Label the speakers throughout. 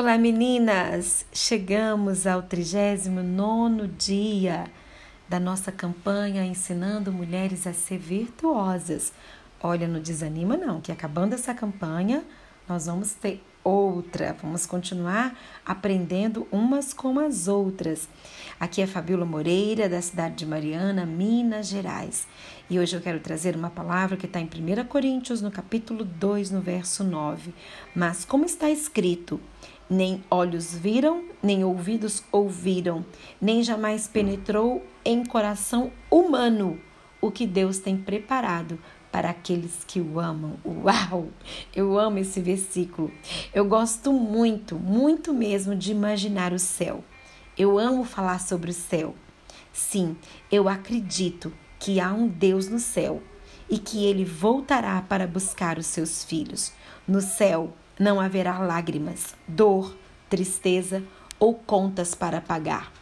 Speaker 1: Olá meninas! Chegamos ao 39 dia da nossa campanha ensinando mulheres a ser virtuosas. Olha, não desanima não, que acabando essa campanha, nós vamos ter outra. Vamos continuar aprendendo umas com as outras. Aqui é Fabíola Moreira, da cidade de Mariana, Minas Gerais. E hoje eu quero trazer uma palavra que está em 1 Coríntios, no capítulo 2, no verso 9. Mas como está escrito, nem olhos viram, nem ouvidos ouviram, nem jamais penetrou em coração humano o que Deus tem preparado para aqueles que o amam. Uau! Eu amo esse versículo. Eu gosto muito, muito mesmo de imaginar o céu. Eu amo falar sobre o céu. Sim, eu acredito que há um Deus no céu e que ele voltará para buscar os seus filhos. No céu não haverá lágrimas, dor, tristeza ou contas para pagar.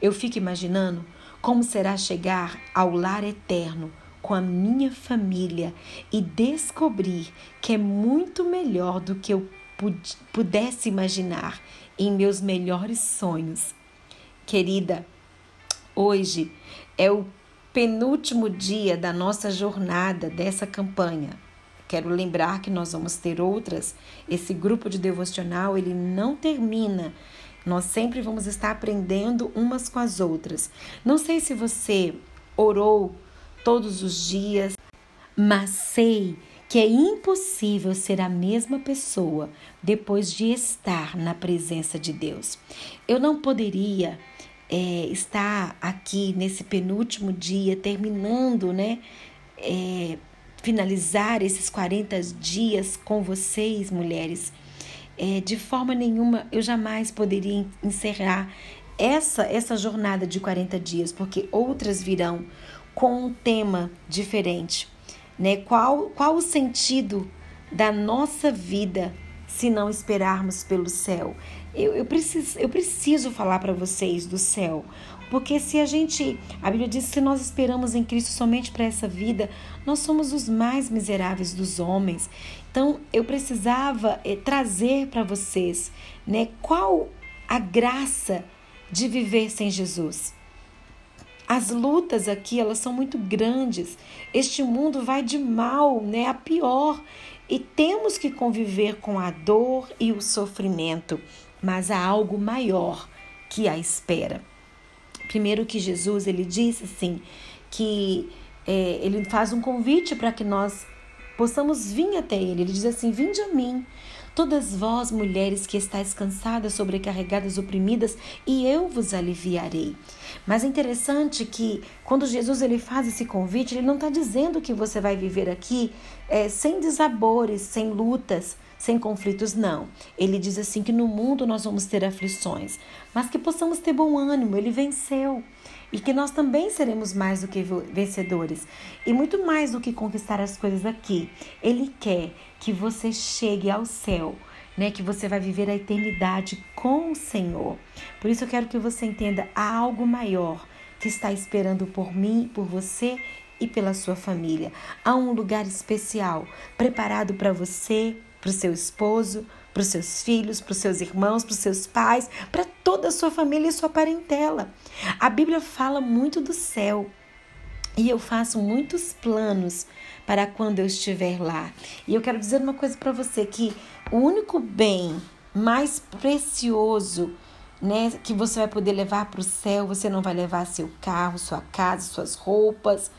Speaker 1: Eu fico imaginando como será chegar ao lar eterno com a minha família e descobrir que é muito melhor do que eu pudesse imaginar em meus melhores sonhos. Querida, hoje é o penúltimo dia da nossa jornada dessa campanha. Quero lembrar que nós vamos ter outras. Esse grupo de devocional, ele não termina. Nós sempre vamos estar aprendendo umas com as outras. Não sei se você orou todos os dias, mas sei que é impossível ser a mesma pessoa depois de estar na presença de Deus. Eu não poderia é, estar aqui nesse penúltimo dia, terminando, né? É, finalizar esses 40 dias com vocês, mulheres. É, de forma nenhuma eu jamais poderia encerrar essa, essa jornada de 40 dias, porque outras virão com um tema diferente. Né? Qual, qual o sentido da nossa vida se não esperarmos pelo céu? Eu, eu, preciso, eu preciso falar para vocês do céu, porque se a gente, a Bíblia diz que se nós esperamos em Cristo somente para essa vida, nós somos os mais miseráveis dos homens. Então, eu precisava é, trazer para vocês, né, qual a graça de viver sem Jesus. As lutas aqui, elas são muito grandes. Este mundo vai de mal, né, a pior, e temos que conviver com a dor e o sofrimento, mas há algo maior que a espera. Primeiro que Jesus ele disse assim que é, ele faz um convite para que nós possamos vir até ele. Ele diz assim: Vinde a mim, todas vós mulheres que estáis cansadas, sobrecarregadas, oprimidas, e eu vos aliviarei. Mas é interessante que quando Jesus ele faz esse convite, ele não está dizendo que você vai viver aqui é, sem desabores, sem lutas, sem conflitos, não. Ele diz assim que no mundo nós vamos ter aflições, mas que possamos ter bom ânimo, ele venceu. E que nós também seremos mais do que vencedores. E muito mais do que conquistar as coisas aqui. Ele quer que você chegue ao céu, né? Que você vai viver a eternidade com o Senhor. Por isso eu quero que você entenda há algo maior que está esperando por mim, por você e pela sua família. Há um lugar especial preparado para você, para o seu esposo, para os seus filhos, para os seus irmãos, para os seus pais, para toda a sua família e sua parentela. A Bíblia fala muito do céu. E eu faço muitos planos para quando eu estiver lá. E eu quero dizer uma coisa para você que o único bem mais precioso, né, que você vai poder levar para o céu, você não vai levar seu carro, sua casa, suas roupas,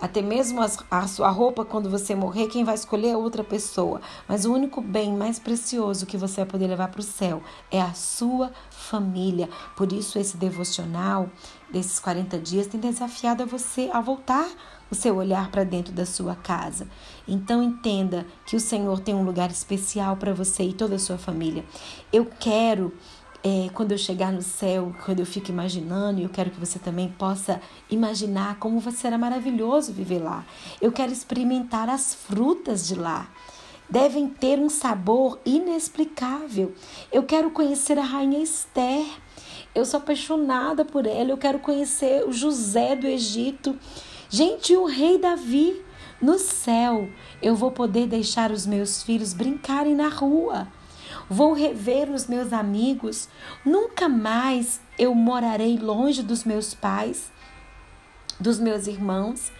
Speaker 1: até mesmo a sua roupa, quando você morrer, quem vai escolher é outra pessoa. Mas o único bem mais precioso que você vai poder levar para o céu é a sua família. Por isso, esse devocional desses 40 dias tem desafiado a você a voltar o seu olhar para dentro da sua casa. Então entenda que o Senhor tem um lugar especial para você e toda a sua família. Eu quero é, quando eu chegar no céu, quando eu fico imaginando, eu quero que você também possa imaginar como será maravilhoso viver lá. Eu quero experimentar as frutas de lá. Devem ter um sabor inexplicável. Eu quero conhecer a rainha Esther. Eu sou apaixonada por ela. Eu quero conhecer o José do Egito. Gente, o rei Davi. No céu, eu vou poder deixar os meus filhos brincarem na rua. Vou rever os meus amigos, nunca mais eu morarei longe dos meus pais, dos meus irmãos.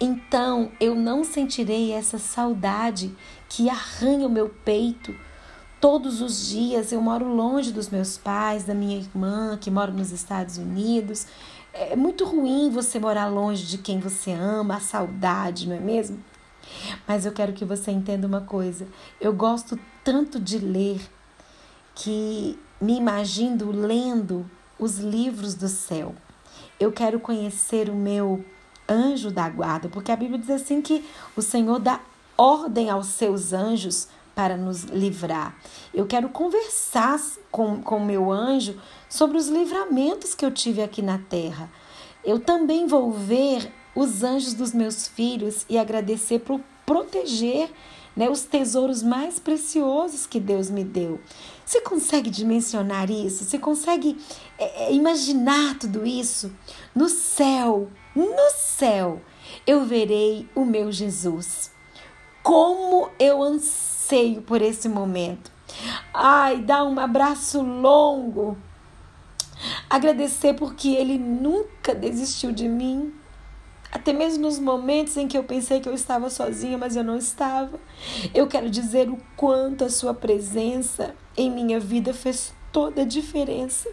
Speaker 1: Então eu não sentirei essa saudade que arranha o meu peito. Todos os dias eu moro longe dos meus pais, da minha irmã que mora nos Estados Unidos. É muito ruim você morar longe de quem você ama, a saudade, não é mesmo? Mas eu quero que você entenda uma coisa. Eu gosto tanto de ler que me imagino lendo os livros do céu. Eu quero conhecer o meu anjo da guarda, porque a Bíblia diz assim que o Senhor dá ordem aos seus anjos para nos livrar. Eu quero conversar com o meu anjo sobre os livramentos que eu tive aqui na terra. Eu também vou ver os anjos dos meus filhos e agradecer por proteger né, os tesouros mais preciosos que Deus me deu. Você consegue dimensionar isso? Você consegue é, é, imaginar tudo isso? No céu, no céu, eu verei o meu Jesus. Como eu anseio por esse momento. Ai, dá um abraço longo. Agradecer porque ele nunca desistiu de mim. Até mesmo nos momentos em que eu pensei que eu estava sozinha, mas eu não estava. Eu quero dizer o quanto a sua presença em minha vida fez toda a diferença.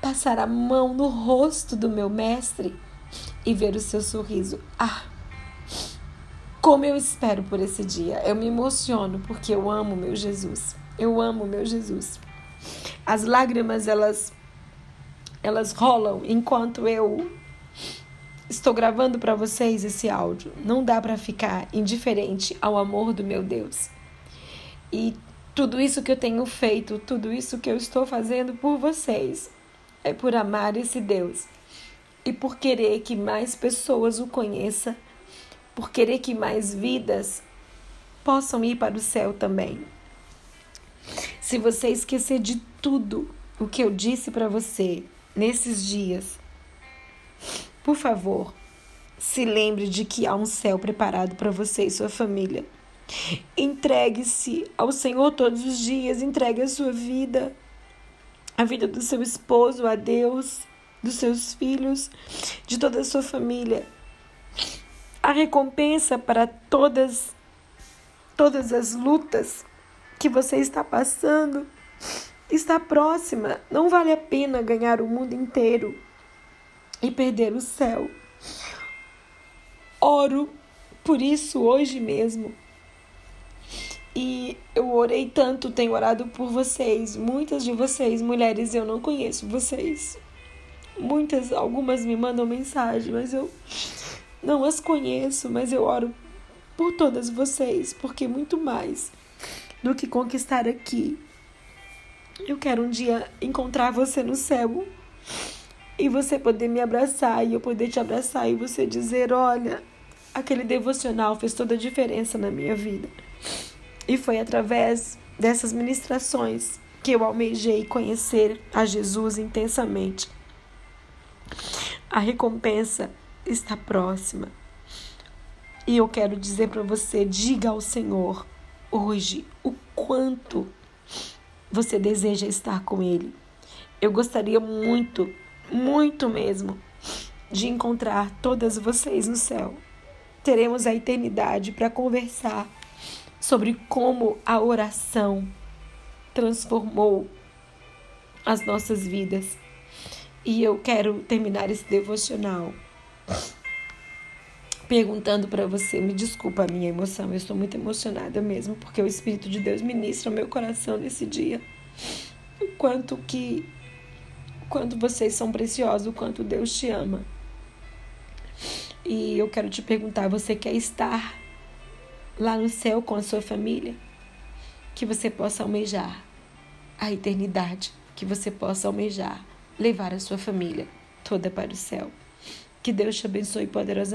Speaker 1: Passar a mão no rosto do meu mestre e ver o seu sorriso. Ah! Como eu espero por esse dia. Eu me emociono porque eu amo meu Jesus. Eu amo meu Jesus. As lágrimas elas elas rolam enquanto eu estou gravando para vocês esse áudio. Não dá para ficar indiferente ao amor do meu Deus. E tudo isso que eu tenho feito, tudo isso que eu estou fazendo por vocês, é por amar esse Deus e por querer que mais pessoas o conheçam, por querer que mais vidas possam ir para o céu também. Se você esquecer de tudo o que eu disse para você nesses dias, por favor, se lembre de que há um céu preparado para você e sua família. Entregue-se ao Senhor todos os dias, entregue a sua vida, a vida do seu esposo, a Deus, dos seus filhos, de toda a sua família. A recompensa para todas todas as lutas que você está passando está próxima. Não vale a pena ganhar o mundo inteiro e perder o céu. Oro por isso hoje mesmo. E eu orei tanto, tenho orado por vocês. Muitas de vocês, mulheres, eu não conheço vocês. Muitas, algumas me mandam mensagem, mas eu não as conheço, mas eu oro por todas vocês, porque muito mais do que conquistar aqui. Eu quero um dia encontrar você no céu e você poder me abraçar e eu poder te abraçar e você dizer: Olha, aquele devocional fez toda a diferença na minha vida. E foi através dessas ministrações que eu almejei conhecer a Jesus intensamente. A recompensa está próxima. E eu quero dizer para você: diga ao Senhor hoje o quanto você deseja estar com Ele. Eu gostaria muito muito mesmo, de encontrar todas vocês no céu. Teremos a eternidade para conversar sobre como a oração transformou as nossas vidas. E eu quero terminar esse devocional perguntando para você, me desculpa a minha emoção, eu estou muito emocionada mesmo, porque o Espírito de Deus ministra o meu coração nesse dia. O quanto que quanto vocês são preciosos, o quanto Deus te ama. E eu quero te perguntar: você quer estar lá no céu com a sua família? Que você possa almejar a eternidade, que você possa almejar levar a sua família toda para o céu. Que Deus te abençoe poderosamente.